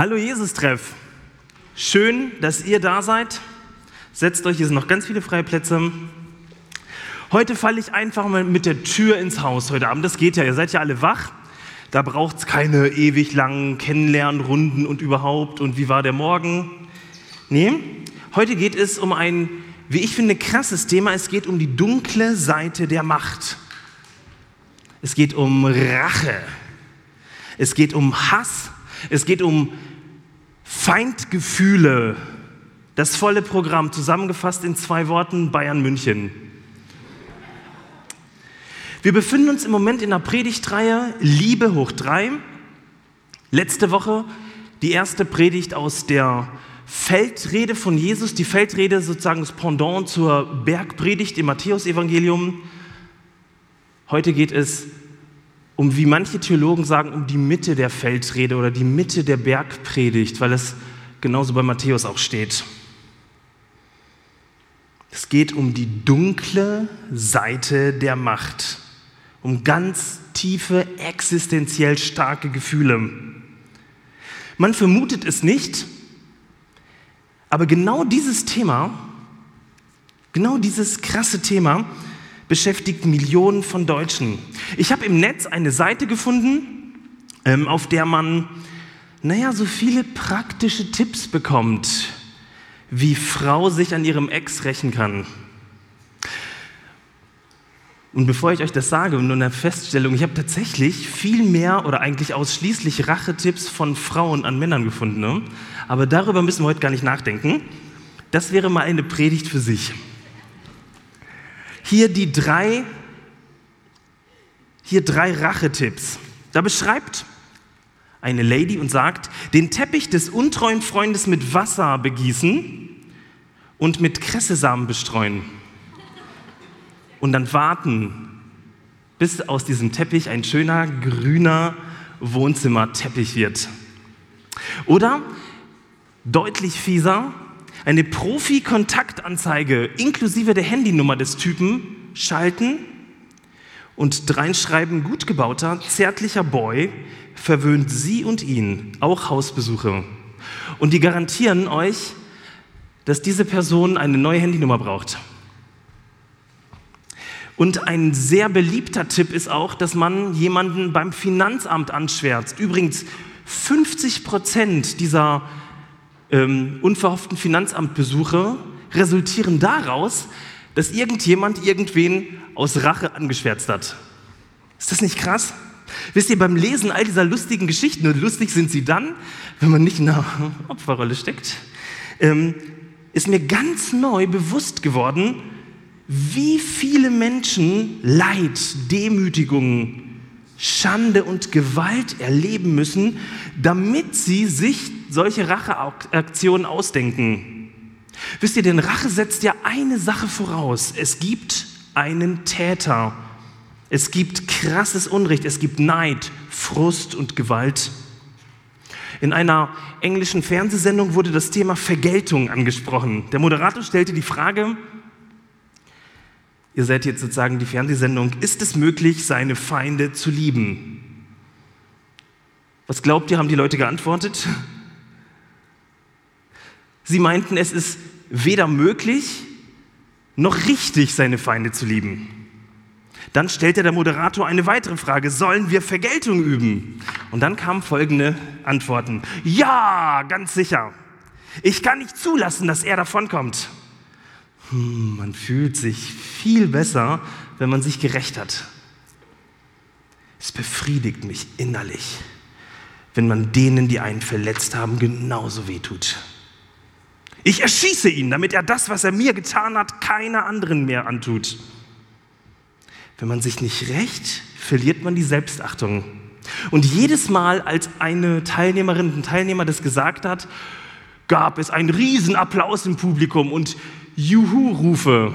Hallo Jesus-Treff. Schön, dass ihr da seid. Setzt euch, hier sind noch ganz viele freie Plätze. Heute falle ich einfach mal mit der Tür ins Haus heute Abend. Das geht ja, ihr seid ja alle wach. Da braucht es keine ewig langen Kennenlernrunden und überhaupt und wie war der Morgen. Nee, heute geht es um ein, wie ich finde, krasses Thema. Es geht um die dunkle Seite der Macht. Es geht um Rache. Es geht um Hass. Es geht um Feindgefühle. Das volle Programm zusammengefasst in zwei Worten Bayern München. Wir befinden uns im Moment in der Predigtreihe Liebe hoch drei. Letzte Woche die erste Predigt aus der Feldrede von Jesus, die Feldrede sozusagen das Pendant zur Bergpredigt im Matthäusevangelium. Heute geht es um, wie manche Theologen sagen, um die Mitte der Feldrede oder die Mitte der Bergpredigt, weil es genauso bei Matthäus auch steht. Es geht um die dunkle Seite der Macht, um ganz tiefe, existenziell starke Gefühle. Man vermutet es nicht, aber genau dieses Thema, genau dieses krasse Thema, beschäftigt Millionen von Deutschen. Ich habe im Netz eine Seite gefunden, ähm, auf der man, naja, so viele praktische Tipps bekommt, wie Frau sich an ihrem Ex rächen kann. Und bevor ich euch das sage, nur eine Feststellung, ich habe tatsächlich viel mehr oder eigentlich ausschließlich Rachetipps von Frauen an Männern gefunden. Ne? Aber darüber müssen wir heute gar nicht nachdenken. Das wäre mal eine Predigt für sich. Hier die drei, hier drei Rachetipps. Da beschreibt eine Lady und sagt, den Teppich des untreuen Freundes mit Wasser begießen und mit Kressesamen bestreuen. Und dann warten, bis aus diesem Teppich ein schöner grüner Wohnzimmerteppich wird. Oder deutlich fieser, eine Profi-Kontaktanzeige inklusive der Handynummer des Typen schalten und dreinschreiben, gut gebauter, zärtlicher Boy verwöhnt sie und ihn, auch Hausbesuche. Und die garantieren euch, dass diese Person eine neue Handynummer braucht. Und ein sehr beliebter Tipp ist auch, dass man jemanden beim Finanzamt anschwärzt. Übrigens, 50 Prozent dieser ähm, unverhofften Finanzamtbesuche resultieren daraus, dass irgendjemand irgendwen aus Rache angeschwärzt hat. Ist das nicht krass? Wisst ihr, beim Lesen all dieser lustigen Geschichten, und lustig sind sie dann, wenn man nicht in einer Opferrolle steckt, ähm, ist mir ganz neu bewusst geworden, wie viele Menschen Leid, Demütigung, Schande und Gewalt erleben müssen, damit sie sich solche Racheaktionen ausdenken. Wisst ihr, denn Rache setzt ja eine Sache voraus. Es gibt einen Täter. Es gibt krasses Unrecht. Es gibt Neid, Frust und Gewalt. In einer englischen Fernsehsendung wurde das Thema Vergeltung angesprochen. Der Moderator stellte die Frage, ihr seid jetzt sozusagen die Fernsehsendung, ist es möglich, seine Feinde zu lieben? Was glaubt ihr, haben die Leute geantwortet? Sie meinten, es ist weder möglich noch richtig, seine Feinde zu lieben. Dann stellte der Moderator eine weitere Frage, sollen wir Vergeltung üben? Und dann kamen folgende Antworten. Ja, ganz sicher. Ich kann nicht zulassen, dass er davonkommt. Hm, man fühlt sich viel besser, wenn man sich gerecht hat. Es befriedigt mich innerlich, wenn man denen, die einen verletzt haben, genauso wehtut. Ich erschieße ihn, damit er das, was er mir getan hat, keiner anderen mehr antut. Wenn man sich nicht rächt, verliert man die Selbstachtung. Und jedes Mal, als eine Teilnehmerin, ein Teilnehmer das gesagt hat, gab es einen Riesenapplaus im Publikum und Juhu-Rufe.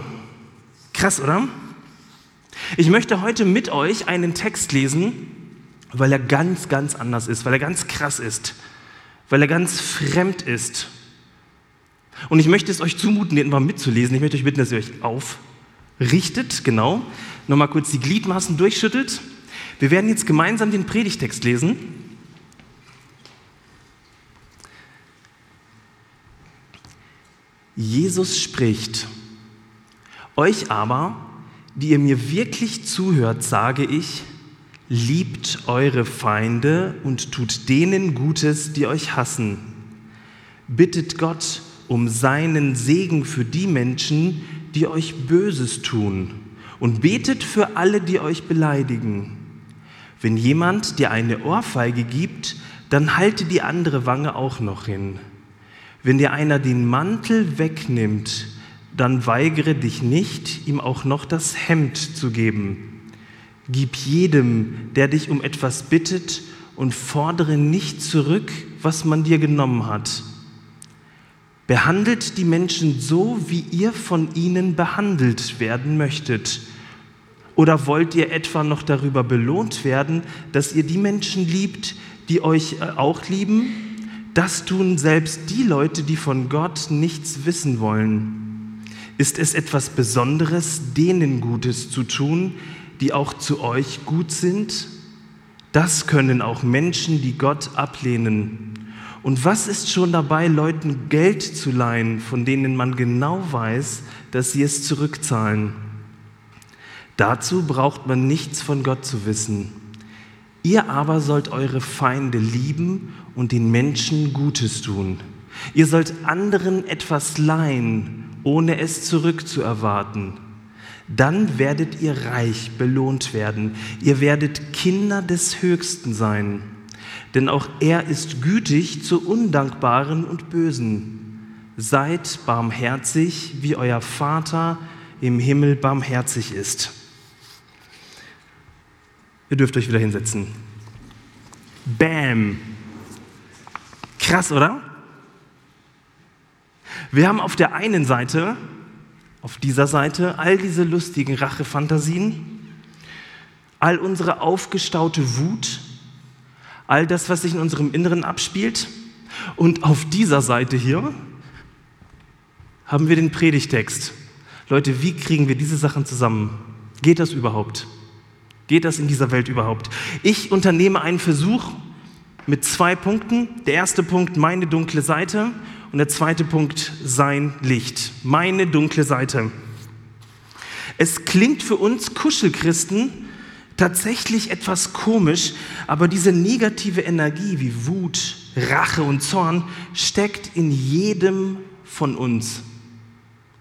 Krass, oder? Ich möchte heute mit euch einen Text lesen, weil er ganz, ganz anders ist, weil er ganz krass ist, weil er ganz fremd ist und ich möchte es euch zumuten, den mal mitzulesen. Ich möchte euch bitten, dass ihr euch aufrichtet, genau. Nochmal kurz die Gliedmaßen durchschüttelt. Wir werden jetzt gemeinsam den Predigtext lesen. Jesus spricht. Euch aber, die ihr mir wirklich zuhört, sage ich, liebt eure Feinde und tut denen Gutes, die euch hassen. Bittet Gott, um seinen Segen für die Menschen, die euch Böses tun und betet für alle, die euch beleidigen. Wenn jemand dir eine Ohrfeige gibt, dann halte die andere Wange auch noch hin. Wenn dir einer den Mantel wegnimmt, dann weigere dich nicht, ihm auch noch das Hemd zu geben. Gib jedem, der dich um etwas bittet, und fordere nicht zurück, was man dir genommen hat. Behandelt die Menschen so, wie ihr von ihnen behandelt werden möchtet. Oder wollt ihr etwa noch darüber belohnt werden, dass ihr die Menschen liebt, die euch äh, auch lieben? Das tun selbst die Leute, die von Gott nichts wissen wollen. Ist es etwas Besonderes, denen Gutes zu tun, die auch zu euch gut sind? Das können auch Menschen, die Gott ablehnen. Und was ist schon dabei, Leuten Geld zu leihen, von denen man genau weiß, dass sie es zurückzahlen? Dazu braucht man nichts von Gott zu wissen. Ihr aber sollt eure Feinde lieben und den Menschen Gutes tun. Ihr sollt anderen etwas leihen, ohne es zurückzuerwarten. Dann werdet ihr reich belohnt werden. Ihr werdet Kinder des Höchsten sein. Denn auch er ist gütig zu Undankbaren und Bösen. Seid barmherzig, wie euer Vater im Himmel barmherzig ist. Ihr dürft euch wieder hinsetzen. Bam. Krass, oder? Wir haben auf der einen Seite, auf dieser Seite, all diese lustigen Rachefantasien, all unsere aufgestaute Wut, all das, was sich in unserem Inneren abspielt. Und auf dieser Seite hier haben wir den Predigtext. Leute, wie kriegen wir diese Sachen zusammen? Geht das überhaupt? Geht das in dieser Welt überhaupt? Ich unternehme einen Versuch mit zwei Punkten. Der erste Punkt, meine dunkle Seite. Und der zweite Punkt, sein Licht. Meine dunkle Seite. Es klingt für uns Kuschelchristen tatsächlich etwas komisch, aber diese negative Energie wie Wut, Rache und Zorn steckt in jedem von uns.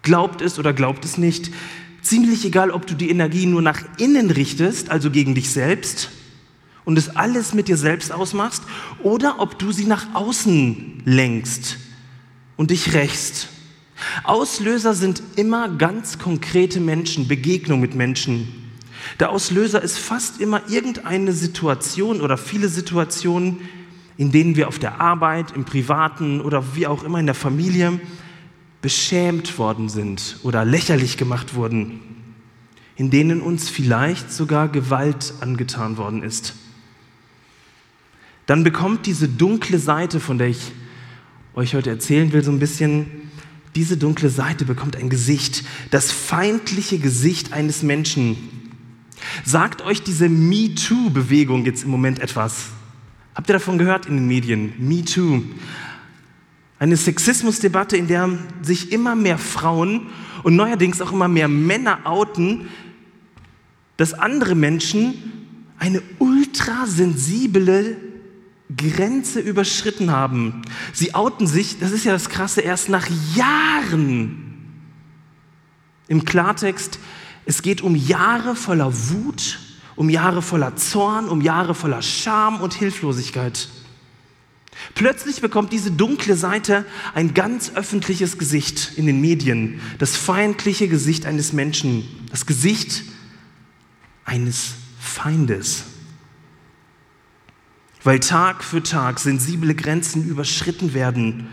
Glaubt es oder glaubt es nicht, ziemlich egal, ob du die Energie nur nach innen richtest, also gegen dich selbst, und es alles mit dir selbst ausmachst, oder ob du sie nach außen lenkst und dich rächst. Auslöser sind immer ganz konkrete Menschen, Begegnungen mit Menschen. Der Auslöser ist fast immer irgendeine Situation oder viele Situationen, in denen wir auf der Arbeit, im Privaten oder wie auch immer in der Familie beschämt worden sind oder lächerlich gemacht wurden, in denen uns vielleicht sogar Gewalt angetan worden ist. Dann bekommt diese dunkle Seite, von der ich euch heute erzählen will, so ein bisschen, diese dunkle Seite bekommt ein Gesicht, das feindliche Gesicht eines Menschen. Sagt euch diese MeToo-Bewegung jetzt im Moment etwas? Habt ihr davon gehört in den Medien? MeToo. Eine Sexismusdebatte, in der sich immer mehr Frauen und neuerdings auch immer mehr Männer outen, dass andere Menschen eine ultrasensible Grenze überschritten haben. Sie outen sich, das ist ja das Krasse, erst nach Jahren. Im Klartext, es geht um Jahre voller Wut, um Jahre voller Zorn, um Jahre voller Scham und Hilflosigkeit. Plötzlich bekommt diese dunkle Seite ein ganz öffentliches Gesicht in den Medien, das feindliche Gesicht eines Menschen, das Gesicht eines Feindes. Weil Tag für Tag sensible Grenzen überschritten werden,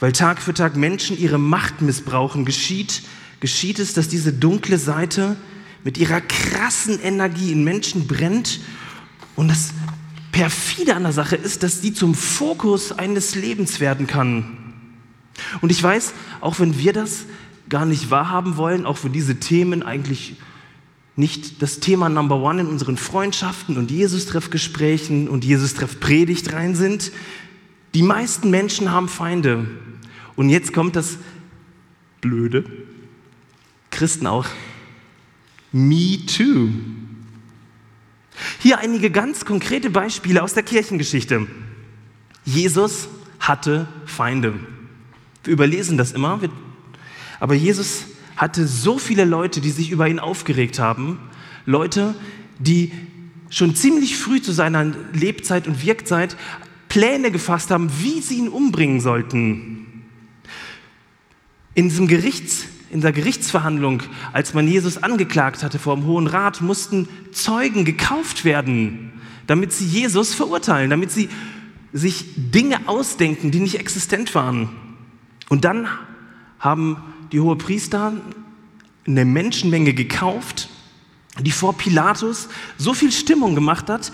weil Tag für Tag Menschen ihre Macht missbrauchen, geschieht, geschieht es, dass diese dunkle Seite mit ihrer krassen Energie in Menschen brennt und das perfide an der Sache ist, dass sie zum Fokus eines Lebens werden kann. Und ich weiß, auch wenn wir das gar nicht wahrhaben wollen, auch wenn diese Themen eigentlich nicht das Thema Number One in unseren Freundschaften und Jesus-Treff-Gesprächen und Jesus-Treff-Predigt rein sind, die meisten Menschen haben Feinde. Und jetzt kommt das blöde. Christen auch. Me too. Hier einige ganz konkrete Beispiele aus der Kirchengeschichte. Jesus hatte Feinde. Wir überlesen das immer, aber Jesus hatte so viele Leute, die sich über ihn aufgeregt haben. Leute, die schon ziemlich früh zu seiner Lebzeit und Wirkzeit Pläne gefasst haben, wie sie ihn umbringen sollten. In, diesem Gerichts, in der Gerichtsverhandlung, als man Jesus angeklagt hatte vor dem Hohen Rat, mussten Zeugen gekauft werden, damit sie Jesus verurteilen, damit sie sich Dinge ausdenken, die nicht existent waren. Und dann haben die Hohepriester eine Menschenmenge gekauft, die vor Pilatus so viel Stimmung gemacht hat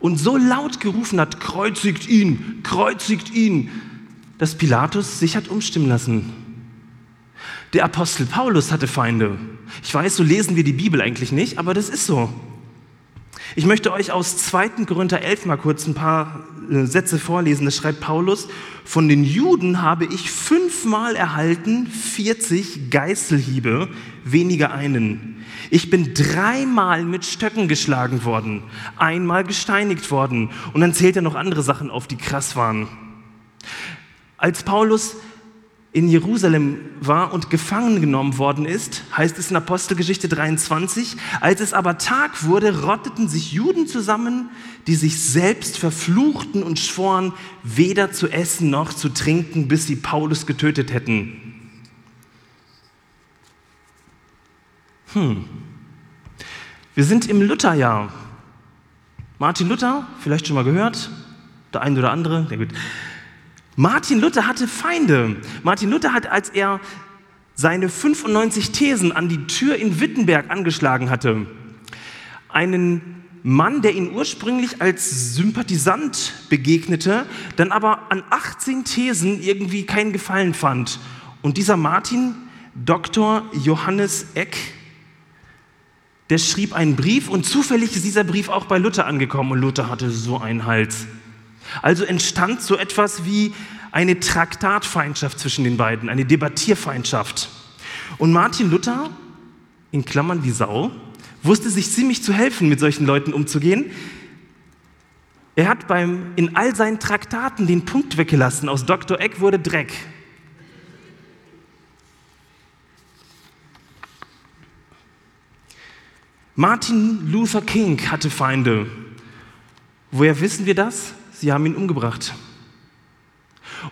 und so laut gerufen hat, kreuzigt ihn, kreuzigt ihn, dass Pilatus sich hat umstimmen lassen. Der Apostel Paulus hatte Feinde. Ich weiß, so lesen wir die Bibel eigentlich nicht, aber das ist so. Ich möchte euch aus 2. Korinther 11 mal kurz ein paar äh, Sätze vorlesen. Das schreibt Paulus, von den Juden habe ich fünfmal erhalten 40 Geißelhiebe, weniger einen. Ich bin dreimal mit Stöcken geschlagen worden, einmal gesteinigt worden. Und dann zählt er noch andere Sachen auf, die krass waren. Als Paulus in Jerusalem war und gefangen genommen worden ist, heißt es in Apostelgeschichte 23, als es aber Tag wurde, rotteten sich Juden zusammen, die sich selbst verfluchten und schworen, weder zu essen noch zu trinken, bis sie Paulus getötet hätten. Hm. Wir sind im Lutherjahr. Martin Luther, vielleicht schon mal gehört, der eine oder andere, ja gut. Martin Luther hatte Feinde. Martin Luther hat, als er seine 95 Thesen an die Tür in Wittenberg angeschlagen hatte, einen Mann, der ihn ursprünglich als Sympathisant begegnete, dann aber an 18 Thesen irgendwie keinen Gefallen fand. Und dieser Martin, Dr. Johannes Eck, der schrieb einen Brief und zufällig ist dieser Brief auch bei Luther angekommen und Luther hatte so einen Hals. Also entstand so etwas wie eine Traktatfeindschaft zwischen den beiden, eine Debattierfeindschaft. Und Martin Luther, in Klammern wie Sau, wusste sich ziemlich zu helfen, mit solchen Leuten umzugehen. Er hat beim, in all seinen Traktaten den Punkt weggelassen, aus Dr. Eck wurde Dreck. Martin Luther King hatte Feinde. Woher wissen wir das? Sie haben ihn umgebracht.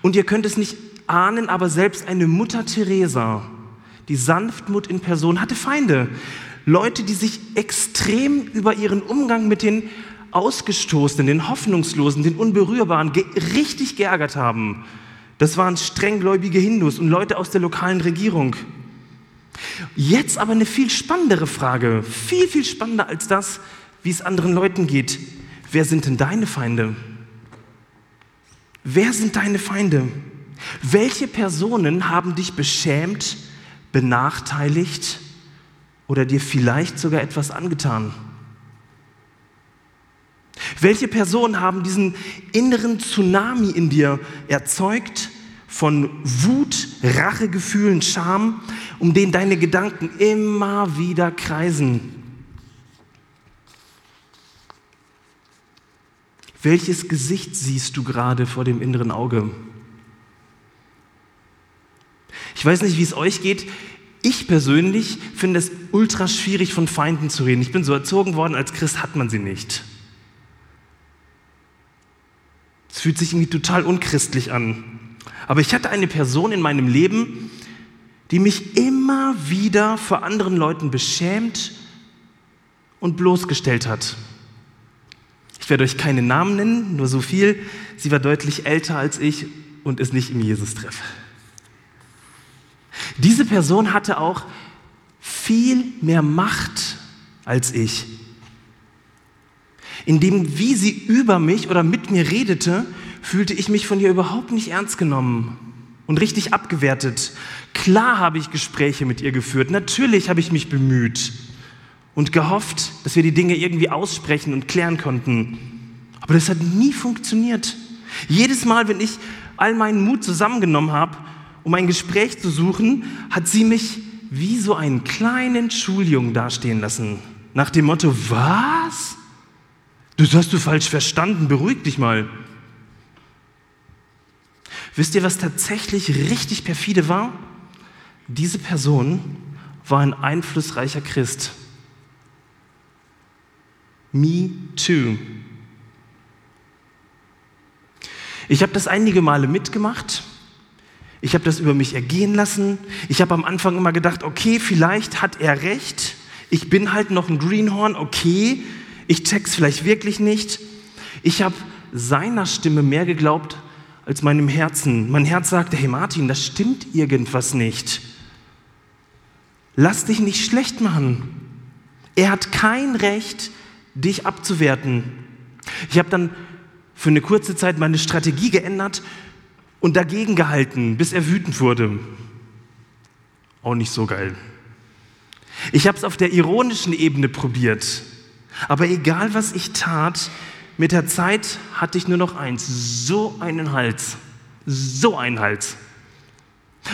Und ihr könnt es nicht ahnen, aber selbst eine Mutter Teresa, die Sanftmut in Person, hatte Feinde. Leute, die sich extrem über ihren Umgang mit den Ausgestoßenen, den Hoffnungslosen, den Unberührbaren ge richtig geärgert haben. Das waren strenggläubige Hindus und Leute aus der lokalen Regierung. Jetzt aber eine viel spannendere Frage, viel, viel spannender als das, wie es anderen Leuten geht. Wer sind denn deine Feinde? Wer sind deine Feinde? Welche Personen haben dich beschämt, benachteiligt oder dir vielleicht sogar etwas angetan? Welche Personen haben diesen inneren Tsunami in dir erzeugt von Wut, Rachegefühlen, Scham, um den deine Gedanken immer wieder kreisen. Welches Gesicht siehst du gerade vor dem inneren Auge? Ich weiß nicht, wie es euch geht. Ich persönlich finde es ultra schwierig, von Feinden zu reden. Ich bin so erzogen worden, als Christ hat man sie nicht. Es fühlt sich irgendwie total unchristlich an. Aber ich hatte eine Person in meinem Leben, die mich immer wieder vor anderen Leuten beschämt und bloßgestellt hat. Ich werde euch keine Namen nennen, nur so viel. Sie war deutlich älter als ich und ist nicht im Jesus-Treff. Diese Person hatte auch viel mehr Macht als ich. Indem, wie sie über mich oder mit mir redete, fühlte ich mich von ihr überhaupt nicht ernst genommen und richtig abgewertet. Klar habe ich Gespräche mit ihr geführt, natürlich habe ich mich bemüht und gehofft, dass wir die Dinge irgendwie aussprechen und klären konnten. Aber das hat nie funktioniert. Jedes Mal, wenn ich all meinen Mut zusammengenommen habe um ein Gespräch zu suchen, hat sie mich wie so einen kleinen Schuljungen dastehen lassen. Nach dem Motto, was? Das hast du falsch verstanden, beruhig dich mal. Wisst ihr, was tatsächlich richtig perfide war? Diese Person war ein einflussreicher Christ. Me too. Ich habe das einige Male mitgemacht. Ich habe das über mich ergehen lassen. Ich habe am Anfang immer gedacht, okay, vielleicht hat er recht. Ich bin halt noch ein Greenhorn, okay. Ich check's vielleicht wirklich nicht. Ich habe seiner Stimme mehr geglaubt als meinem Herzen. Mein Herz sagte, hey Martin, das stimmt irgendwas nicht. Lass dich nicht schlecht machen. Er hat kein Recht, dich abzuwerten. Ich habe dann für eine kurze Zeit meine Strategie geändert und dagegen gehalten, bis er wütend wurde. Auch nicht so geil. Ich habe es auf der ironischen Ebene probiert. Aber egal, was ich tat, mit der Zeit hatte ich nur noch eins, so einen Hals, so einen Hals.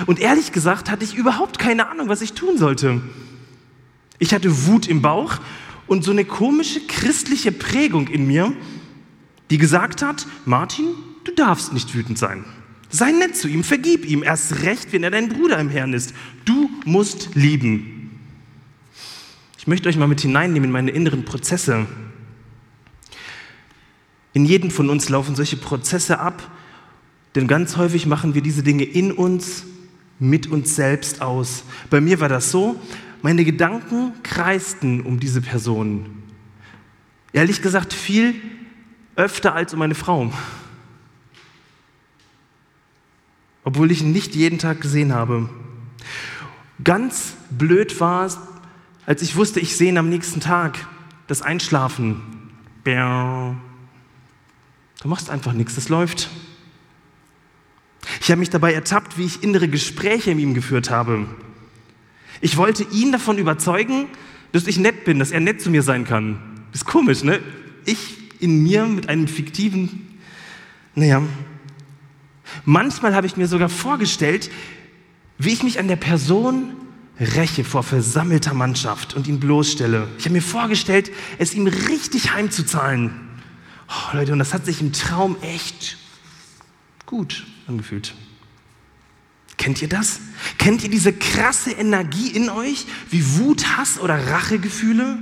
Und ehrlich gesagt hatte ich überhaupt keine Ahnung, was ich tun sollte. Ich hatte Wut im Bauch und so eine komische christliche Prägung in mir, die gesagt hat, Martin, du darfst nicht wütend sein. Sei nett zu ihm, vergib ihm, erst recht, wenn er dein Bruder im Herrn ist. Du musst lieben. Ich möchte euch mal mit hineinnehmen in meine inneren Prozesse. In jedem von uns laufen solche Prozesse ab, denn ganz häufig machen wir diese Dinge in uns, mit uns selbst aus. Bei mir war das so, meine Gedanken kreisten um diese Person. Ehrlich gesagt, viel öfter als um meine Frau. Obwohl ich ihn nicht jeden Tag gesehen habe. Ganz blöd war es, als ich wusste, ich sehe ihn am nächsten Tag. Das Einschlafen. Du machst einfach nichts, das läuft. Ich habe mich dabei ertappt, wie ich innere Gespräche mit ihm geführt habe. Ich wollte ihn davon überzeugen, dass ich nett bin, dass er nett zu mir sein kann. ist komisch, ne? Ich in mir mit einem fiktiven, naja. Manchmal habe ich mir sogar vorgestellt, wie ich mich an der Person räche vor versammelter Mannschaft und ihn bloßstelle. Ich habe mir vorgestellt, es ihm richtig heimzuzahlen. Oh, Leute, und das hat sich im Traum echt gut angefühlt. Kennt ihr das? Kennt ihr diese krasse Energie in euch, wie Wut, Hass oder Rachegefühle?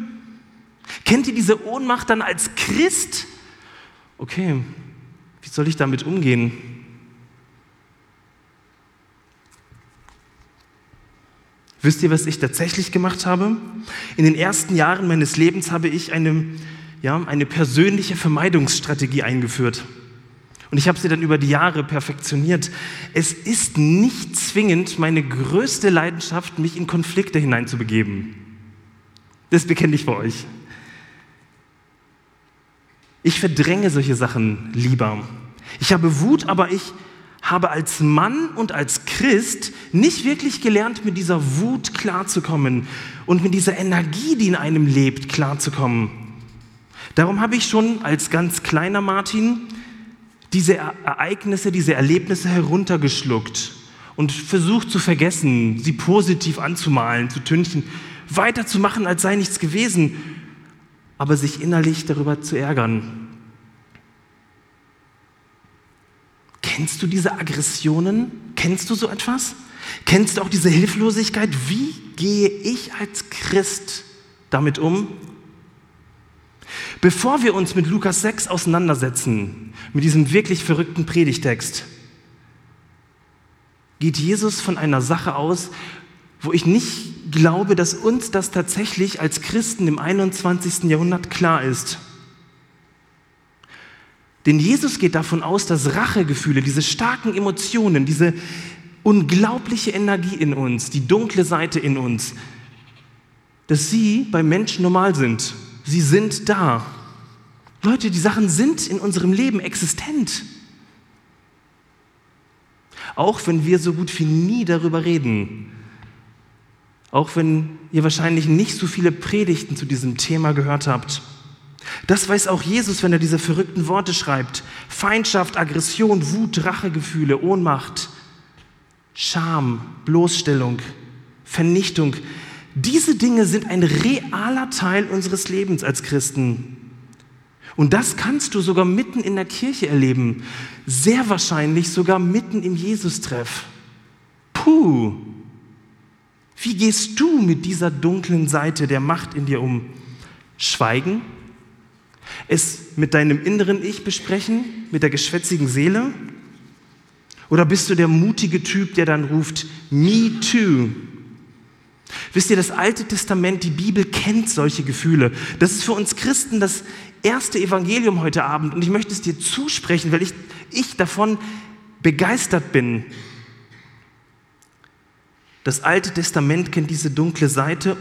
Kennt ihr diese Ohnmacht dann als Christ? Okay, wie soll ich damit umgehen? Wisst ihr, was ich tatsächlich gemacht habe? In den ersten Jahren meines Lebens habe ich eine, ja, eine persönliche Vermeidungsstrategie eingeführt. Und ich habe sie dann über die Jahre perfektioniert. Es ist nicht zwingend meine größte Leidenschaft, mich in Konflikte hineinzubegeben. Das bekenne ich vor euch. Ich verdränge solche Sachen lieber. Ich habe Wut, aber ich habe als Mann und als Christ nicht wirklich gelernt, mit dieser Wut klarzukommen und mit dieser Energie, die in einem lebt, klarzukommen. Darum habe ich schon als ganz kleiner Martin diese Ereignisse, diese Erlebnisse heruntergeschluckt und versucht zu vergessen, sie positiv anzumalen, zu tünchen, weiterzumachen, als sei nichts gewesen, aber sich innerlich darüber zu ärgern. Kennst du diese Aggressionen? Kennst du so etwas? Kennst du auch diese Hilflosigkeit? Wie gehe ich als Christ damit um? Bevor wir uns mit Lukas 6 auseinandersetzen, mit diesem wirklich verrückten Predigtext, geht Jesus von einer Sache aus, wo ich nicht glaube, dass uns das tatsächlich als Christen im 21. Jahrhundert klar ist. Denn Jesus geht davon aus, dass Rachegefühle, diese starken Emotionen, diese unglaubliche Energie in uns, die dunkle Seite in uns, dass sie bei Menschen normal sind. Sie sind da. Leute, die Sachen sind in unserem Leben existent. Auch wenn wir so gut wie nie darüber reden. Auch wenn ihr wahrscheinlich nicht so viele Predigten zu diesem Thema gehört habt. Das weiß auch Jesus, wenn er diese verrückten Worte schreibt. Feindschaft, Aggression, Wut, Rachegefühle, Ohnmacht. Scham, Bloßstellung, Vernichtung. Diese Dinge sind ein realer Teil unseres Lebens als Christen. Und das kannst du sogar mitten in der Kirche erleben. Sehr wahrscheinlich sogar mitten im Jesus-Treff. Puh. Wie gehst du mit dieser dunklen Seite der Macht in dir um? Schweigen? Es mit deinem inneren Ich besprechen? Mit der geschwätzigen Seele? Oder bist du der mutige Typ, der dann ruft, Me too? Wisst ihr, das Alte Testament, die Bibel kennt solche Gefühle. Das ist für uns Christen das erste Evangelium heute Abend und ich möchte es dir zusprechen, weil ich, ich davon begeistert bin. Das Alte Testament kennt diese dunkle Seite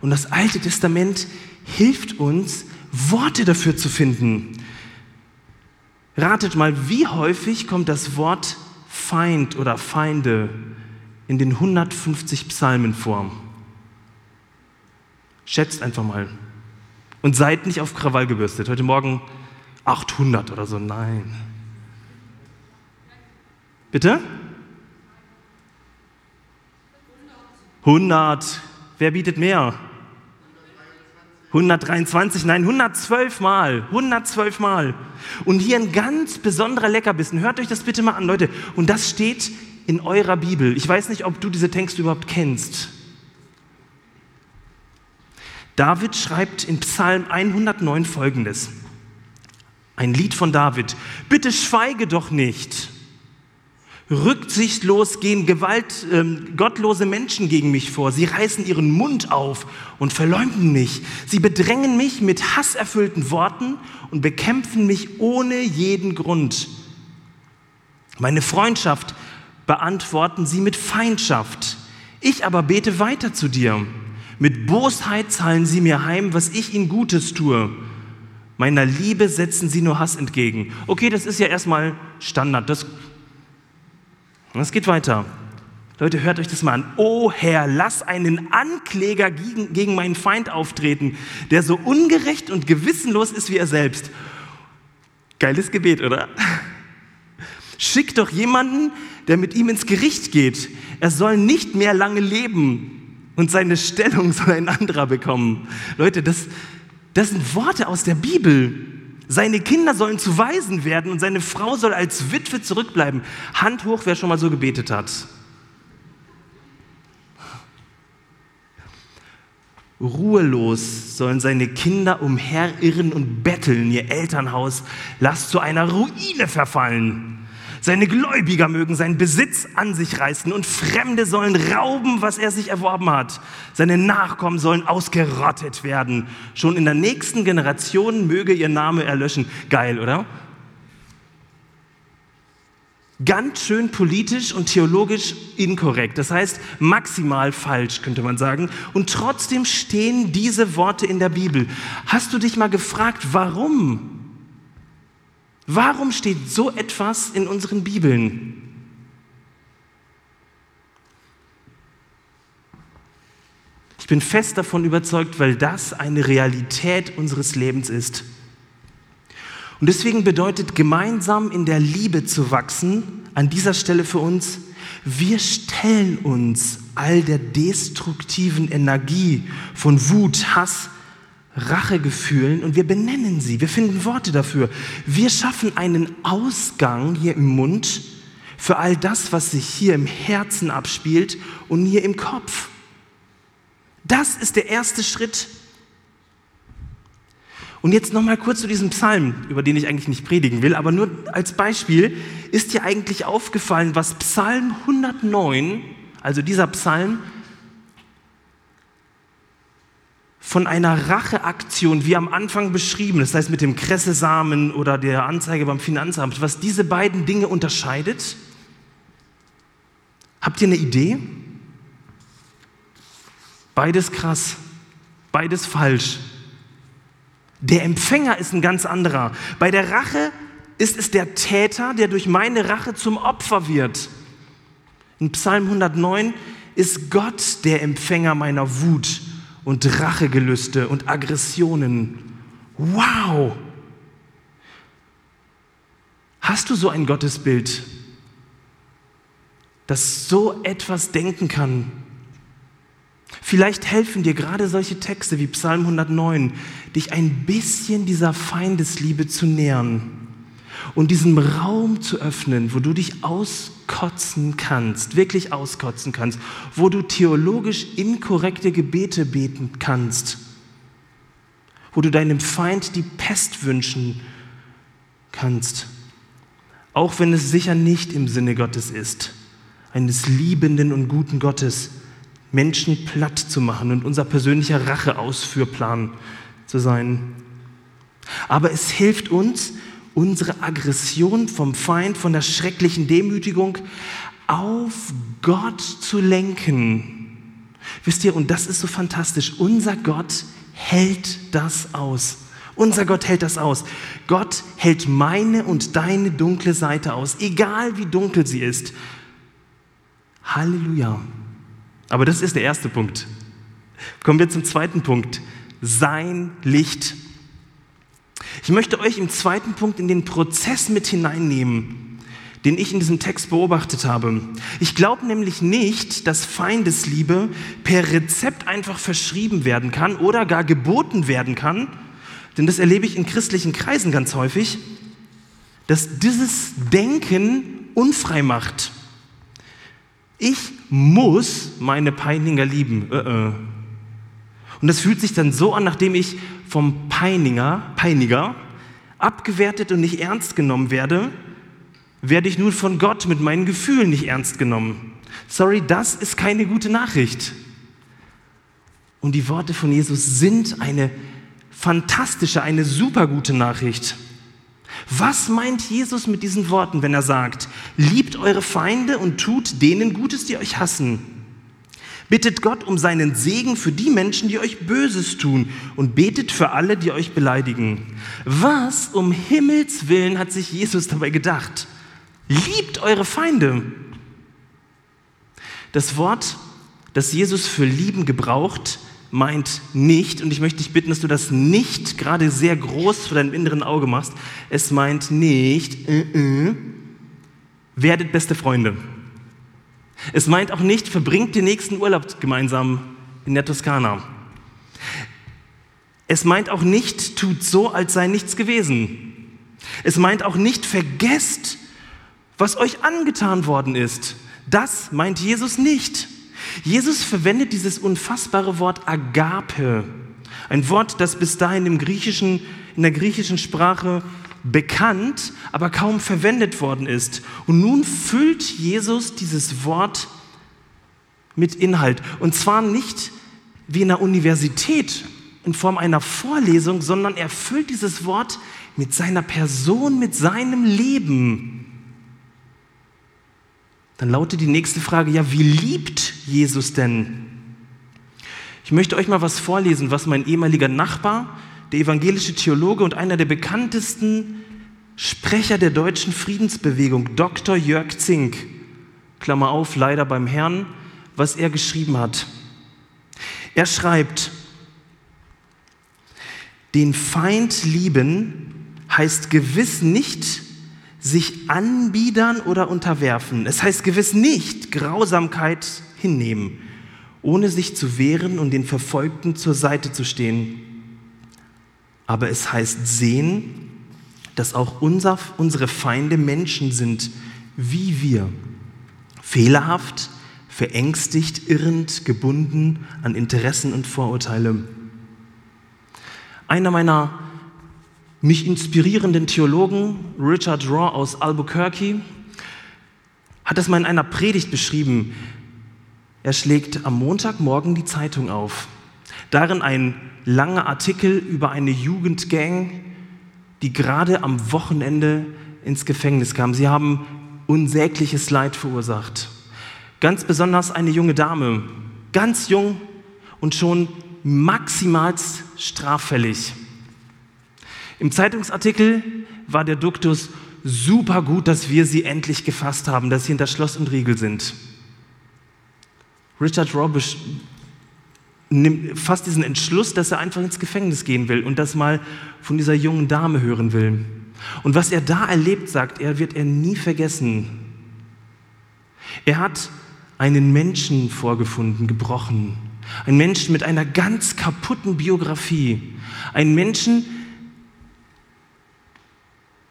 und das Alte Testament hilft uns, Worte dafür zu finden. Ratet mal, wie häufig kommt das Wort Feind oder Feinde in den 150 Psalmen vor? Schätzt einfach mal. Und seid nicht auf Krawall gebürstet. Heute Morgen 800 oder so. Nein. Bitte? 100. Wer bietet mehr? 123, nein, 112 Mal, 112 Mal. Und hier ein ganz besonderer Leckerbissen. Hört euch das bitte mal an, Leute. Und das steht in eurer Bibel. Ich weiß nicht, ob du diese Texte überhaupt kennst. David schreibt in Psalm 109 folgendes. Ein Lied von David. Bitte schweige doch nicht. Rücksichtslos gehen Gewalt, äh, gottlose Menschen gegen mich vor. Sie reißen ihren Mund auf und verleumden mich. Sie bedrängen mich mit hasserfüllten Worten und bekämpfen mich ohne jeden Grund. Meine Freundschaft beantworten sie mit Feindschaft. Ich aber bete weiter zu dir. Mit Bosheit zahlen sie mir heim, was ich ihnen Gutes tue. Meiner Liebe setzen sie nur Hass entgegen. Okay, das ist ja erstmal Standard. Das es geht weiter. Leute, hört euch das mal an. Oh Herr, lass einen Ankläger gegen, gegen meinen Feind auftreten, der so ungerecht und gewissenlos ist wie er selbst. Geiles Gebet, oder? Schick doch jemanden, der mit ihm ins Gericht geht. Er soll nicht mehr lange leben und seine Stellung soll ein anderer bekommen. Leute, das, das sind Worte aus der Bibel. Seine Kinder sollen zu Waisen werden und seine Frau soll als Witwe zurückbleiben. Hand hoch, wer schon mal so gebetet hat. Ruhelos sollen seine Kinder umherirren und betteln. Ihr Elternhaus lasst zu einer Ruine verfallen. Seine Gläubiger mögen seinen Besitz an sich reißen und Fremde sollen rauben, was er sich erworben hat. Seine Nachkommen sollen ausgerottet werden. Schon in der nächsten Generation möge ihr Name erlöschen. Geil, oder? Ganz schön politisch und theologisch inkorrekt. Das heißt, maximal falsch, könnte man sagen. Und trotzdem stehen diese Worte in der Bibel. Hast du dich mal gefragt, warum? Warum steht so etwas in unseren Bibeln? Ich bin fest davon überzeugt, weil das eine Realität unseres Lebens ist. Und deswegen bedeutet gemeinsam in der Liebe zu wachsen an dieser Stelle für uns, wir stellen uns all der destruktiven Energie von Wut, Hass, Rachegefühlen und wir benennen sie, wir finden Worte dafür. Wir schaffen einen Ausgang hier im Mund für all das, was sich hier im Herzen abspielt und hier im Kopf. Das ist der erste Schritt. Und jetzt noch mal kurz zu diesem Psalm, über den ich eigentlich nicht predigen will, aber nur als Beispiel, ist dir eigentlich aufgefallen, was Psalm 109, also dieser Psalm, von einer Racheaktion, wie am Anfang beschrieben, das heißt mit dem Kressesamen oder der Anzeige beim Finanzamt, was diese beiden Dinge unterscheidet? Habt ihr eine Idee? Beides krass, beides falsch. Der Empfänger ist ein ganz anderer. Bei der Rache ist es der Täter, der durch meine Rache zum Opfer wird. In Psalm 109 ist Gott der Empfänger meiner Wut und Rachegelüste und Aggressionen. Wow! Hast du so ein Gottesbild, das so etwas denken kann. Vielleicht helfen dir gerade solche Texte wie Psalm 109, dich ein bisschen dieser Feindesliebe zu nähern und diesen Raum zu öffnen, wo du dich auskotzen kannst, wirklich auskotzen kannst, wo du theologisch inkorrekte Gebete beten kannst, wo du deinem Feind die Pest wünschen kannst, auch wenn es sicher nicht im Sinne Gottes ist, eines liebenden und guten Gottes, Menschen platt zu machen und unser persönlicher Racheausführplan zu sein. Aber es hilft uns, unsere Aggression vom Feind, von der schrecklichen Demütigung auf Gott zu lenken. Wisst ihr, und das ist so fantastisch, unser Gott hält das aus. Unser Gott hält das aus. Gott hält meine und deine dunkle Seite aus, egal wie dunkel sie ist. Halleluja. Aber das ist der erste Punkt. Kommen wir zum zweiten Punkt. Sein Licht. Ich möchte euch im zweiten Punkt in den Prozess mit hineinnehmen, den ich in diesem Text beobachtet habe. Ich glaube nämlich nicht, dass Feindesliebe per Rezept einfach verschrieben werden kann oder gar geboten werden kann, denn das erlebe ich in christlichen Kreisen ganz häufig, dass dieses Denken unfrei macht. Ich muss meine Peiniger lieben. Äh, äh. Und das fühlt sich dann so an, nachdem ich vom Peiniger, Peiniger abgewertet und nicht ernst genommen werde, werde ich nun von Gott mit meinen Gefühlen nicht ernst genommen. Sorry, das ist keine gute Nachricht. Und die Worte von Jesus sind eine fantastische, eine super gute Nachricht. Was meint Jesus mit diesen Worten, wenn er sagt, liebt eure Feinde und tut denen Gutes, die euch hassen? Bittet Gott um seinen Segen für die Menschen, die euch Böses tun und betet für alle, die euch beleidigen. Was um Himmels willen hat sich Jesus dabei gedacht? Liebt eure Feinde. Das Wort, das Jesus für lieben gebraucht, meint nicht, und ich möchte dich bitten, dass du das nicht gerade sehr groß vor deinem inneren Auge machst, es meint nicht, äh, äh, werdet beste Freunde. Es meint auch nicht, verbringt den nächsten Urlaub gemeinsam in der Toskana. Es meint auch nicht, tut so, als sei nichts gewesen. Es meint auch nicht, vergesst, was euch angetan worden ist. Das meint Jesus nicht. Jesus verwendet dieses unfassbare Wort Agape, ein Wort, das bis dahin im griechischen, in der griechischen Sprache bekannt, aber kaum verwendet worden ist. Und nun füllt Jesus dieses Wort mit Inhalt. Und zwar nicht wie in einer Universität in Form einer Vorlesung, sondern er füllt dieses Wort mit seiner Person, mit seinem Leben. Dann lautet die nächste Frage, ja, wie liebt Jesus denn? Ich möchte euch mal was vorlesen, was mein ehemaliger Nachbar, der evangelische Theologe und einer der bekanntesten Sprecher der deutschen Friedensbewegung, Dr. Jörg Zink, Klammer auf, leider beim Herrn, was er geschrieben hat. Er schreibt, den Feind lieben heißt gewiss nicht, sich anbiedern oder unterwerfen. Es heißt gewiss nicht Grausamkeit hinnehmen, ohne sich zu wehren und den Verfolgten zur Seite zu stehen. Aber es heißt sehen, dass auch unser, unsere Feinde Menschen sind, wie wir. Fehlerhaft, verängstigt, irrend, gebunden an Interessen und Vorurteile. Einer meiner mich inspirierenden Theologen, Richard Raw aus Albuquerque, hat das mal in einer Predigt beschrieben. Er schlägt am Montagmorgen die Zeitung auf. Darin ein langer Artikel über eine Jugendgang, die gerade am Wochenende ins Gefängnis kam. Sie haben unsägliches Leid verursacht. Ganz besonders eine junge Dame, ganz jung und schon maximal straffällig. Im Zeitungsartikel war der Duktus super gut, dass wir sie endlich gefasst haben, dass sie hinter Schloss und Riegel sind. Richard Robisch nimmt fast diesen Entschluss, dass er einfach ins Gefängnis gehen will und das mal von dieser jungen Dame hören will. Und was er da erlebt, sagt er, wird er nie vergessen. Er hat einen Menschen vorgefunden, gebrochen. Ein Menschen mit einer ganz kaputten Biografie. Ein Menschen,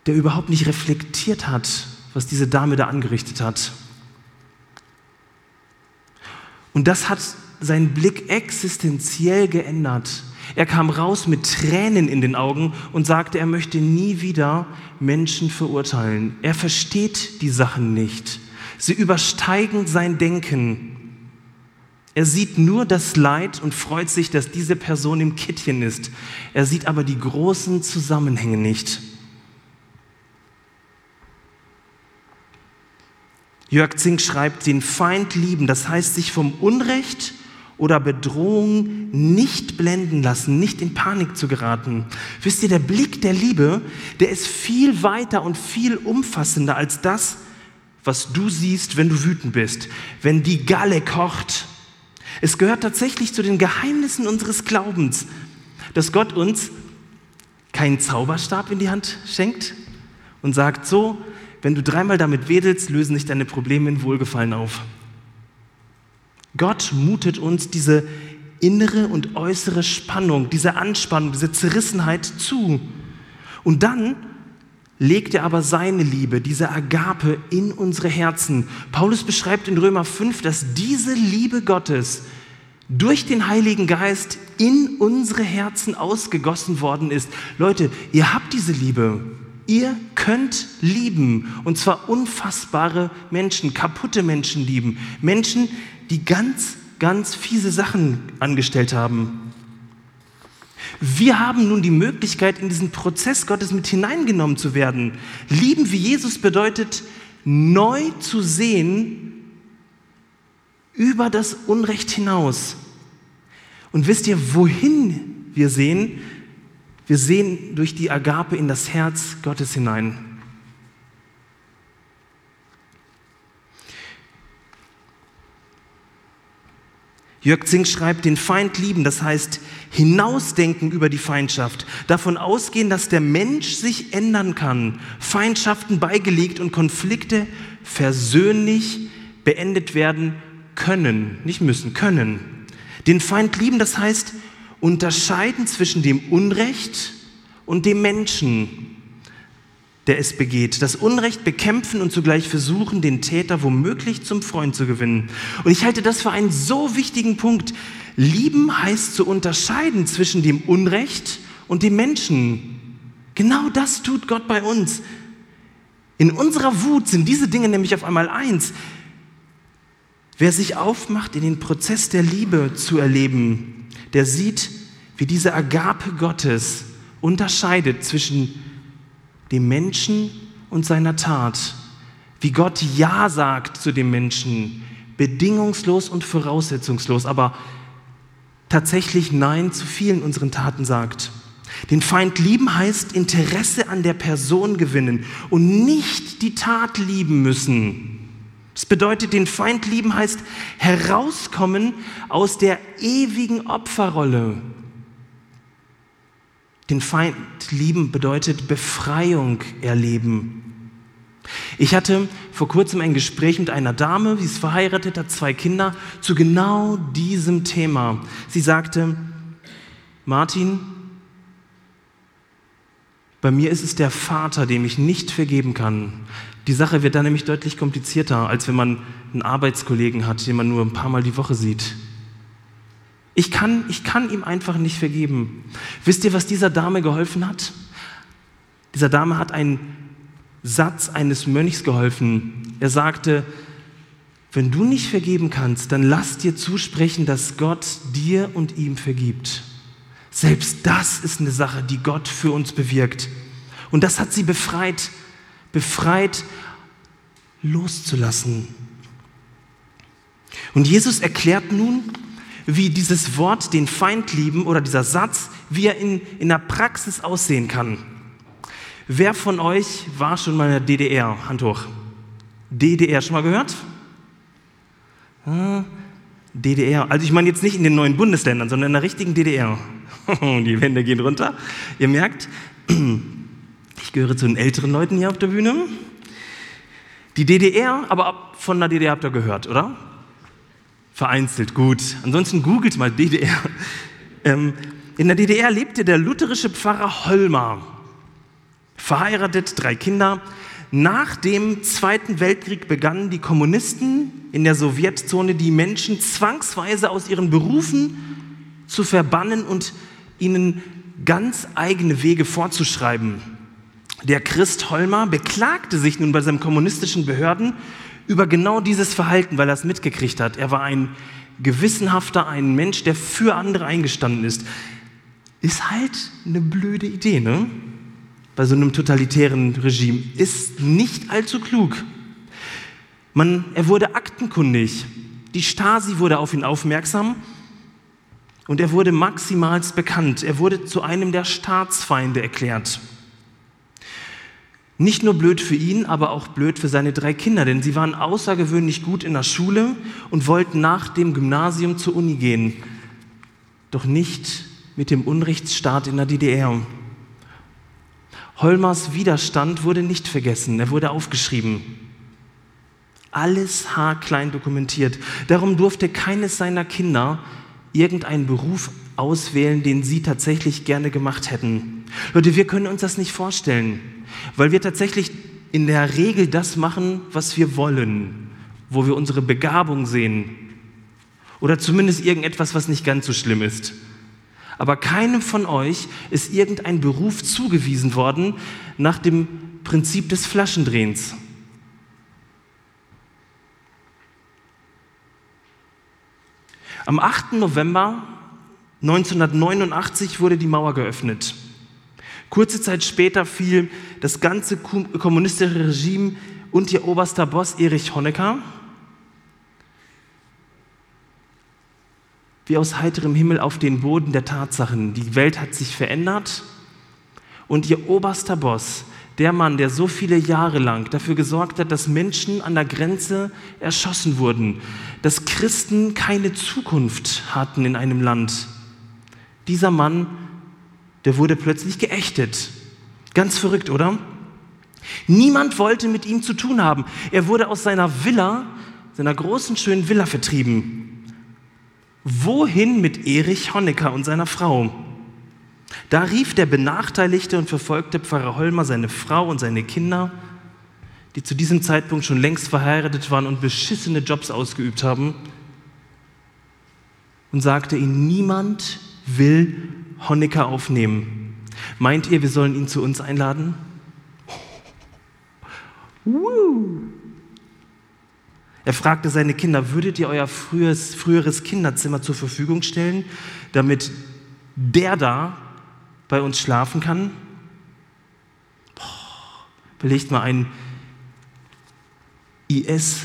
der überhaupt nicht reflektiert hat, was diese Dame da angerichtet hat. Und das hat seinen Blick existenziell geändert. Er kam raus mit Tränen in den Augen und sagte, er möchte nie wieder Menschen verurteilen. Er versteht die Sachen nicht. Sie übersteigen sein Denken. Er sieht nur das Leid und freut sich, dass diese Person im Kittchen ist. Er sieht aber die großen Zusammenhänge nicht. Jörg Zink schreibt, den Feind lieben, das heißt sich vom Unrecht oder Bedrohung nicht blenden lassen, nicht in Panik zu geraten. Wisst ihr, der Blick der Liebe, der ist viel weiter und viel umfassender als das, was du siehst, wenn du wütend bist, wenn die Galle kocht. Es gehört tatsächlich zu den Geheimnissen unseres Glaubens, dass Gott uns keinen Zauberstab in die Hand schenkt und sagt, so, wenn du dreimal damit wedelst, lösen sich deine Probleme in Wohlgefallen auf. Gott mutet uns diese innere und äußere Spannung, diese Anspannung, diese Zerrissenheit zu. Und dann legt er aber seine Liebe, diese Agape in unsere Herzen. Paulus beschreibt in Römer 5, dass diese Liebe Gottes durch den Heiligen Geist in unsere Herzen ausgegossen worden ist. Leute, ihr habt diese Liebe. Ihr könnt lieben, und zwar unfassbare Menschen, kaputte Menschen lieben. Menschen, die ganz, ganz fiese Sachen angestellt haben. Wir haben nun die Möglichkeit, in diesen Prozess Gottes mit hineingenommen zu werden. Lieben wie Jesus bedeutet, neu zu sehen über das Unrecht hinaus. Und wisst ihr, wohin wir sehen? Wir sehen durch die Agape in das Herz Gottes hinein. Jörg Zink schreibt, den Feind lieben, das heißt hinausdenken über die Feindschaft, davon ausgehen, dass der Mensch sich ändern kann, Feindschaften beigelegt und Konflikte versöhnlich beendet werden können, nicht müssen, können. Den Feind lieben, das heißt unterscheiden zwischen dem Unrecht und dem Menschen, der es begeht. Das Unrecht bekämpfen und zugleich versuchen, den Täter womöglich zum Freund zu gewinnen. Und ich halte das für einen so wichtigen Punkt. Lieben heißt zu unterscheiden zwischen dem Unrecht und dem Menschen. Genau das tut Gott bei uns. In unserer Wut sind diese Dinge nämlich auf einmal eins. Wer sich aufmacht, in den Prozess der Liebe zu erleben, der sieht, wie diese Agape Gottes unterscheidet zwischen dem Menschen und seiner Tat. Wie Gott Ja sagt zu dem Menschen, bedingungslos und voraussetzungslos, aber tatsächlich Nein zu vielen unseren Taten sagt. Den Feind lieben heißt Interesse an der Person gewinnen und nicht die Tat lieben müssen. Das bedeutet, den Feind lieben heißt herauskommen aus der ewigen Opferrolle den Feind lieben bedeutet Befreiung erleben. Ich hatte vor kurzem ein Gespräch mit einer Dame, sie ist verheiratet, hat zwei Kinder, zu genau diesem Thema. Sie sagte, Martin, bei mir ist es der Vater, dem ich nicht vergeben kann. Die Sache wird dann nämlich deutlich komplizierter, als wenn man einen Arbeitskollegen hat, den man nur ein paar Mal die Woche sieht. Ich kann, ich kann ihm einfach nicht vergeben. Wisst ihr, was dieser Dame geholfen hat? Dieser Dame hat ein Satz eines Mönchs geholfen. Er sagte, wenn du nicht vergeben kannst, dann lass dir zusprechen, dass Gott dir und ihm vergibt. Selbst das ist eine Sache, die Gott für uns bewirkt. Und das hat sie befreit, befreit loszulassen. Und Jesus erklärt nun, wie dieses Wort den Feind lieben oder dieser Satz, wie er in, in der Praxis aussehen kann. Wer von euch war schon mal in der DDR? Hand hoch. DDR, schon mal gehört? Hm, DDR, also ich meine jetzt nicht in den neuen Bundesländern, sondern in der richtigen DDR. Die Wände gehen runter. Ihr merkt, ich gehöre zu den älteren Leuten hier auf der Bühne. Die DDR, aber von der DDR habt ihr gehört, oder? Vereinzelt, gut. Ansonsten googelt mal DDR. Ähm, in der DDR lebte der lutherische Pfarrer Holmer, verheiratet, drei Kinder. Nach dem Zweiten Weltkrieg begannen die Kommunisten in der Sowjetzone die Menschen zwangsweise aus ihren Berufen zu verbannen und ihnen ganz eigene Wege vorzuschreiben. Der Christ Holmer beklagte sich nun bei seinen kommunistischen Behörden über genau dieses Verhalten, weil er es mitgekriegt hat. Er war ein gewissenhafter, ein Mensch, der für andere eingestanden ist. Ist halt eine blöde Idee, ne? Bei so einem totalitären Regime. Ist nicht allzu klug. Man, er wurde aktenkundig. Die Stasi wurde auf ihn aufmerksam und er wurde maximalst bekannt. Er wurde zu einem der Staatsfeinde erklärt. Nicht nur blöd für ihn, aber auch blöd für seine drei Kinder, denn sie waren außergewöhnlich gut in der Schule und wollten nach dem Gymnasium zur Uni gehen. Doch nicht mit dem Unrechtsstaat in der DDR. Holmers Widerstand wurde nicht vergessen, er wurde aufgeschrieben. Alles haarklein dokumentiert. Darum durfte keines seiner Kinder irgendeinen Beruf auswählen, den sie tatsächlich gerne gemacht hätten. Leute, wir können uns das nicht vorstellen, weil wir tatsächlich in der Regel das machen, was wir wollen, wo wir unsere Begabung sehen oder zumindest irgendetwas, was nicht ganz so schlimm ist. Aber keinem von euch ist irgendein Beruf zugewiesen worden nach dem Prinzip des Flaschendrehens. Am 8. November 1989 wurde die Mauer geöffnet. Kurze Zeit später fiel das ganze kommunistische Regime und ihr oberster Boss Erich Honecker wie aus heiterem Himmel auf den Boden der Tatsachen. Die Welt hat sich verändert und ihr oberster Boss, der Mann, der so viele Jahre lang dafür gesorgt hat, dass Menschen an der Grenze erschossen wurden, dass Christen keine Zukunft hatten in einem Land, dieser Mann, der wurde plötzlich geächtet. Ganz verrückt, oder? Niemand wollte mit ihm zu tun haben. Er wurde aus seiner Villa, seiner großen, schönen Villa vertrieben. Wohin mit Erich Honecker und seiner Frau? Da rief der benachteiligte und verfolgte Pfarrer Holmer seine Frau und seine Kinder, die zu diesem Zeitpunkt schon längst verheiratet waren und beschissene Jobs ausgeübt haben, und sagte ihnen, niemand will Honecker aufnehmen. Meint ihr, wir sollen ihn zu uns einladen? Er fragte seine Kinder, würdet ihr euer frühes, früheres Kinderzimmer zur Verfügung stellen, damit der da bei uns schlafen kann? Boah, belegt mal einen IS-Typen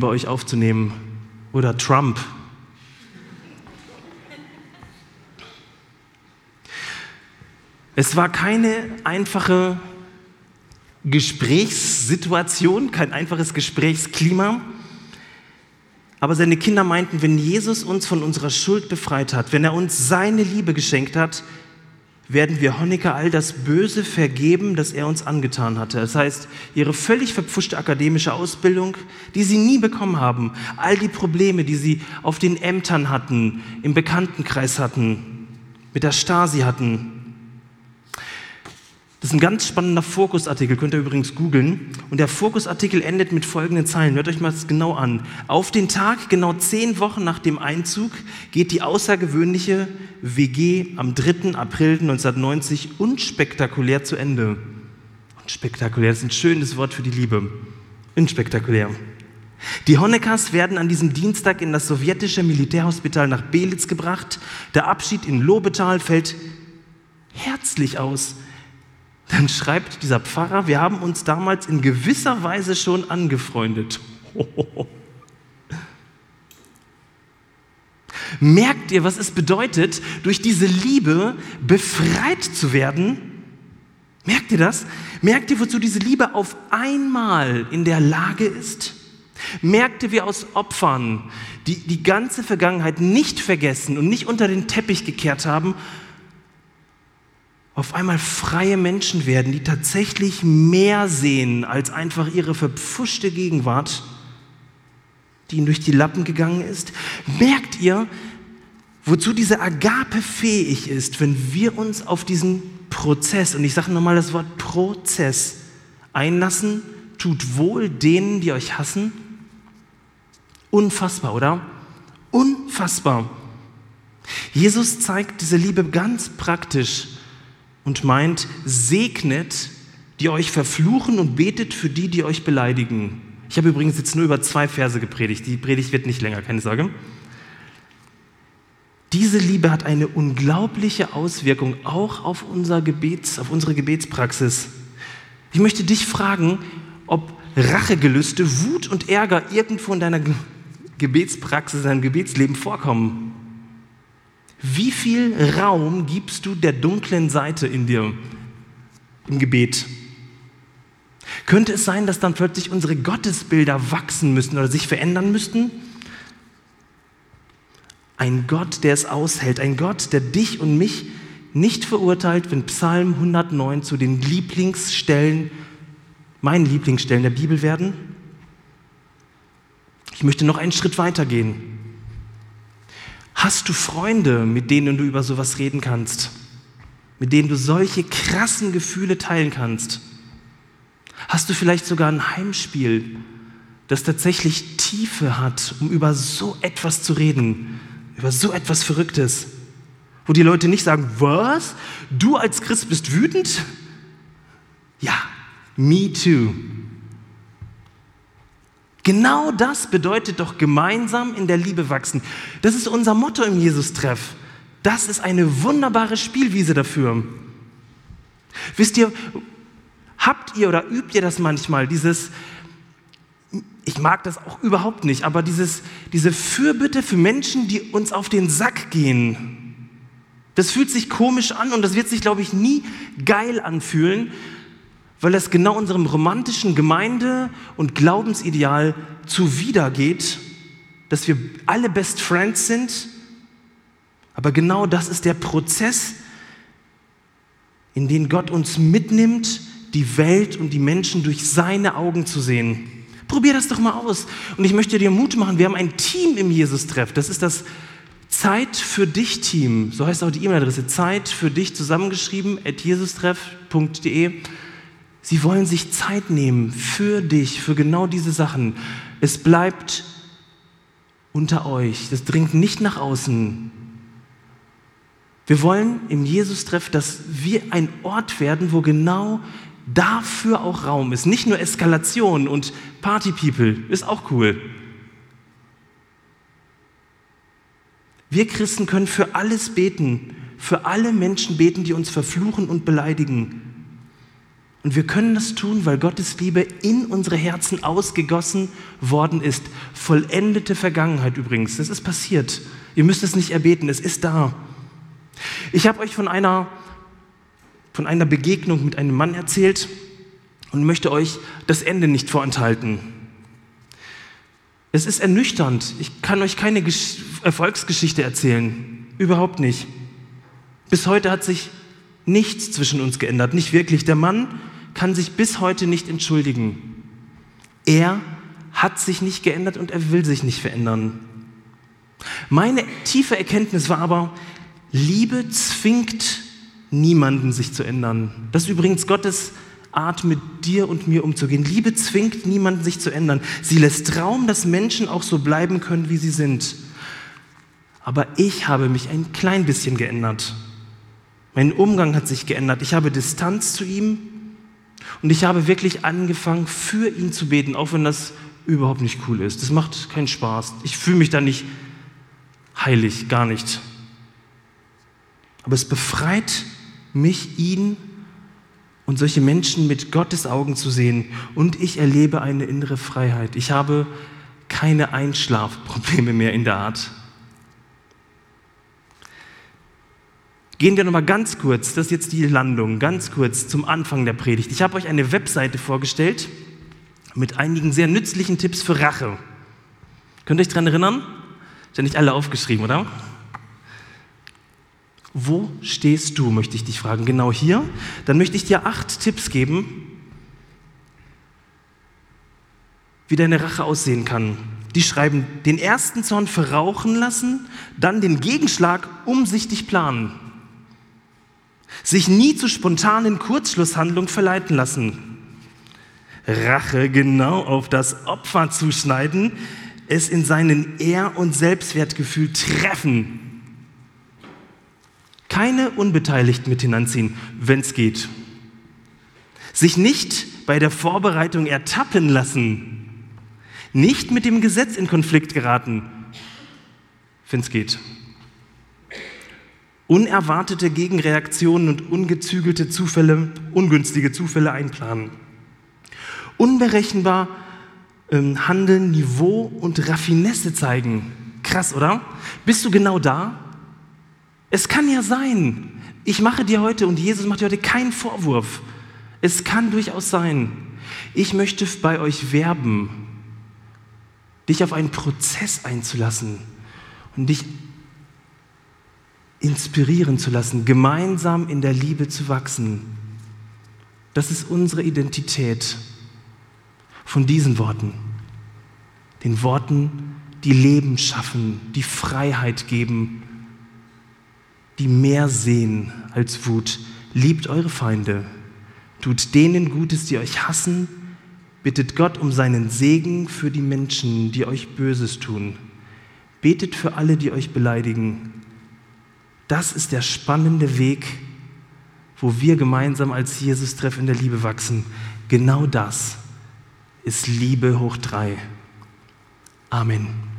bei euch aufzunehmen oder Trump Es war keine einfache Gesprächssituation, kein einfaches Gesprächsklima. Aber seine Kinder meinten, wenn Jesus uns von unserer Schuld befreit hat, wenn er uns seine Liebe geschenkt hat, werden wir Honecker all das Böse vergeben, das er uns angetan hatte. Das heißt, ihre völlig verpfuschte akademische Ausbildung, die sie nie bekommen haben, all die Probleme, die sie auf den Ämtern hatten, im Bekanntenkreis hatten, mit der Stasi hatten, das ist ein ganz spannender Fokusartikel, könnt ihr übrigens googeln. Und der Fokusartikel endet mit folgenden Zeilen. Hört euch mal das genau an. Auf den Tag, genau zehn Wochen nach dem Einzug, geht die außergewöhnliche WG am 3. April 1990 unspektakulär zu Ende. Unspektakulär, das ist ein schönes Wort für die Liebe. Unspektakulär. Die Honeckers werden an diesem Dienstag in das sowjetische Militärhospital nach Belitz gebracht. Der Abschied in Lobetal fällt herzlich aus dann schreibt dieser Pfarrer, wir haben uns damals in gewisser Weise schon angefreundet. Merkt ihr, was es bedeutet, durch diese Liebe befreit zu werden? Merkt ihr das? Merkt ihr, wozu diese Liebe auf einmal in der Lage ist? Merkt ihr, wie aus Opfern, die die ganze Vergangenheit nicht vergessen und nicht unter den Teppich gekehrt haben, auf einmal freie Menschen werden, die tatsächlich mehr sehen als einfach ihre verpfuschte Gegenwart, die ihnen durch die Lappen gegangen ist? Merkt ihr, wozu diese Agape fähig ist, wenn wir uns auf diesen Prozess, und ich sage nochmal das Wort Prozess, einlassen, tut wohl denen, die euch hassen? Unfassbar, oder? Unfassbar. Jesus zeigt diese Liebe ganz praktisch und meint, segnet, die euch verfluchen und betet für die, die euch beleidigen. Ich habe übrigens jetzt nur über zwei Verse gepredigt. Die Predigt wird nicht länger, keine Sorge. Diese Liebe hat eine unglaubliche Auswirkung auch auf, unser Gebets, auf unsere Gebetspraxis. Ich möchte dich fragen, ob Rachegelüste, Wut und Ärger irgendwo in deiner Gebetspraxis, in deinem Gebetsleben vorkommen. Wie viel Raum gibst du der dunklen Seite in dir im Gebet? Könnte es sein, dass dann plötzlich unsere Gottesbilder wachsen müssten oder sich verändern müssten? Ein Gott, der es aushält, ein Gott, der dich und mich nicht verurteilt, wenn Psalm 109 zu den Lieblingsstellen, meinen Lieblingsstellen der Bibel werden? Ich möchte noch einen Schritt weiter gehen. Hast du Freunde, mit denen du über sowas reden kannst? Mit denen du solche krassen Gefühle teilen kannst? Hast du vielleicht sogar ein Heimspiel, das tatsächlich Tiefe hat, um über so etwas zu reden, über so etwas Verrücktes? Wo die Leute nicht sagen, was? Du als Christ bist wütend? Ja, me too. Genau das bedeutet doch gemeinsam in der Liebe wachsen. Das ist unser Motto im Jesus-Treff. Das ist eine wunderbare Spielwiese dafür. Wisst ihr, habt ihr oder übt ihr das manchmal, dieses, ich mag das auch überhaupt nicht, aber dieses, diese Fürbitte für Menschen, die uns auf den Sack gehen, das fühlt sich komisch an und das wird sich, glaube ich, nie geil anfühlen, weil es genau unserem romantischen Gemeinde- und Glaubensideal zuwidergeht, dass wir alle Best Friends sind. Aber genau das ist der Prozess, in den Gott uns mitnimmt, die Welt und die Menschen durch seine Augen zu sehen. Probier das doch mal aus. Und ich möchte dir Mut machen, wir haben ein Team im Jesus-Treff. Das ist das Zeit für dich Team. So heißt auch die E-Mail-Adresse. Zeit für dich zusammengeschrieben at jesustreff.de. Sie wollen sich Zeit nehmen für dich, für genau diese Sachen. Es bleibt unter euch. Das dringt nicht nach außen. Wir wollen im Jesus-Treff, dass wir ein Ort werden, wo genau dafür auch Raum ist. Nicht nur Eskalation und Party-People, ist auch cool. Wir Christen können für alles beten, für alle Menschen beten, die uns verfluchen und beleidigen. Und wir können das tun, weil Gottes Liebe in unsere Herzen ausgegossen worden ist. Vollendete Vergangenheit übrigens. Das ist passiert. Ihr müsst es nicht erbeten, es ist da. Ich habe euch von einer, von einer Begegnung mit einem Mann erzählt und möchte euch das Ende nicht vorenthalten. Es ist ernüchternd. Ich kann euch keine Gesch Erfolgsgeschichte erzählen. Überhaupt nicht. Bis heute hat sich nichts zwischen uns geändert. Nicht wirklich. Der Mann kann sich bis heute nicht entschuldigen. Er hat sich nicht geändert und er will sich nicht verändern. Meine tiefe Erkenntnis war aber, Liebe zwingt niemanden, sich zu ändern. Das ist übrigens Gottes Art, mit dir und mir umzugehen. Liebe zwingt niemanden, sich zu ändern. Sie lässt Raum, dass Menschen auch so bleiben können, wie sie sind. Aber ich habe mich ein klein bisschen geändert. Mein Umgang hat sich geändert. Ich habe Distanz zu ihm und ich habe wirklich angefangen, für ihn zu beten, auch wenn das überhaupt nicht cool ist. Das macht keinen Spaß. Ich fühle mich da nicht heilig, gar nicht. Aber es befreit mich, ihn und solche Menschen mit Gottes Augen zu sehen. Und ich erlebe eine innere Freiheit. Ich habe keine Einschlafprobleme mehr in der Art. Gehen wir nochmal ganz kurz, das ist jetzt die Landung, ganz kurz zum Anfang der Predigt. Ich habe euch eine Webseite vorgestellt mit einigen sehr nützlichen Tipps für Rache. Könnt ihr euch daran erinnern? Ist ja nicht alle aufgeschrieben, oder? Wo stehst du, möchte ich dich fragen. Genau hier. Dann möchte ich dir acht Tipps geben, wie deine Rache aussehen kann. Die schreiben, den ersten Zorn verrauchen lassen, dann den Gegenschlag umsichtig planen. Sich nie zu spontanen Kurzschlusshandlungen verleiten lassen. Rache genau auf das Opfer zuschneiden, es in seinen Ehr- und Selbstwertgefühl treffen. Keine Unbeteiligten mit hinanziehen, wenn es geht. Sich nicht bei der Vorbereitung ertappen lassen. Nicht mit dem Gesetz in Konflikt geraten, wenn es geht. Unerwartete Gegenreaktionen und ungezügelte Zufälle, ungünstige Zufälle einplanen. Unberechenbar ähm, Handeln, Niveau und Raffinesse zeigen. Krass, oder? Bist du genau da? Es kann ja sein. Ich mache dir heute und Jesus macht dir heute keinen Vorwurf. Es kann durchaus sein. Ich möchte bei euch werben, dich auf einen Prozess einzulassen und dich inspirieren zu lassen, gemeinsam in der Liebe zu wachsen. Das ist unsere Identität von diesen Worten. Den Worten, die Leben schaffen, die Freiheit geben, die mehr sehen als Wut. Liebt eure Feinde, tut denen Gutes, die euch hassen, bittet Gott um seinen Segen für die Menschen, die euch Böses tun. Betet für alle, die euch beleidigen. Das ist der spannende Weg, wo wir gemeinsam als Jesus-Treff in der Liebe wachsen. Genau das ist Liebe hoch drei. Amen.